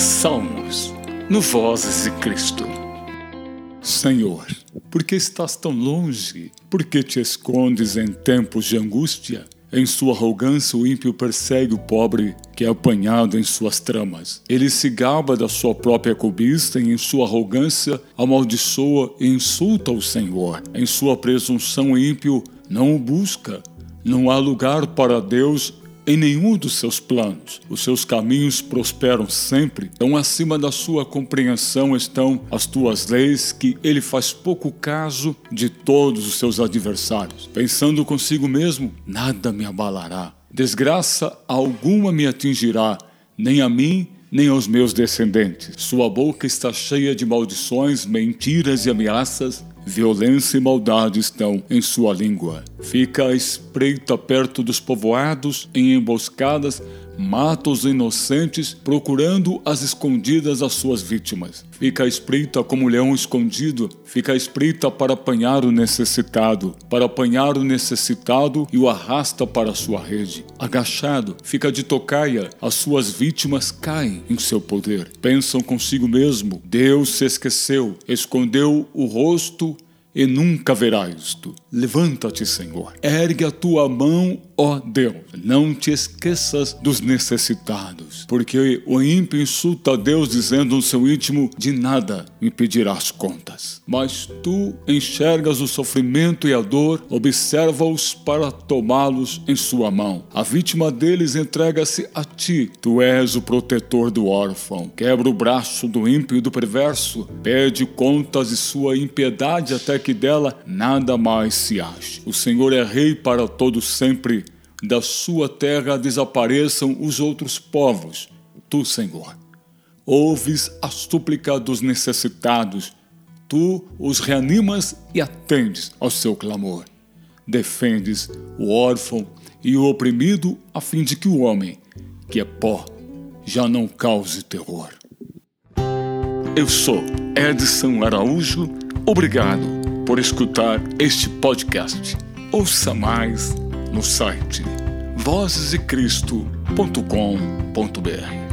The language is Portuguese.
Salmos, no Vozes de Cristo. Senhor, por que estás tão longe? Por que te escondes em tempos de angústia? Em sua arrogância, o ímpio persegue o pobre que é apanhado em suas tramas. Ele se gaba da sua própria cobiça e, em sua arrogância, amaldiçoa e insulta o Senhor. Em sua presunção, o ímpio não o busca. Não há lugar para Deus em nenhum dos seus planos. Os seus caminhos prosperam sempre. Tão acima da sua compreensão estão as tuas leis, que ele faz pouco caso de todos os seus adversários. Pensando consigo mesmo, nada me abalará. Desgraça alguma me atingirá, nem a mim, nem aos meus descendentes. Sua boca está cheia de maldições, mentiras e ameaças. Violência e maldade estão em sua língua. Fica à espreita perto dos povoados, em emboscadas, mata os inocentes, procurando as escondidas as suas vítimas. Fica espreita como leão escondido, fica espreita para apanhar o necessitado, para apanhar o necessitado e o arrasta para sua rede. Agachado, fica de tocaia, as suas vítimas caem em seu poder. Pensam consigo mesmo: Deus se esqueceu, escondeu o rosto e nunca verá isto. Levanta-te, Senhor. Ergue a tua mão, ó Deus. Não te esqueças dos necessitados, porque o ímpio insulta a Deus dizendo no seu íntimo: de nada me pedirás contas. Mas tu enxergas o sofrimento e a dor, observa-os para tomá-los em sua mão. A vítima deles entrega-se a ti. Tu és o protetor do órfão. Quebra o braço do ímpio e do perverso. Pede contas de sua impiedade até que dela nada mais se. O Senhor é rei para todo sempre. Da sua terra desapareçam os outros povos. Tu, Senhor, ouves a súplica dos necessitados. Tu os reanimas e atendes ao seu clamor. Defendes o órfão e o oprimido, a fim de que o homem, que é pó, já não cause terror. Eu sou Edson Araújo. Obrigado por escutar este podcast. Ouça mais no site vozesdecristo.com.br.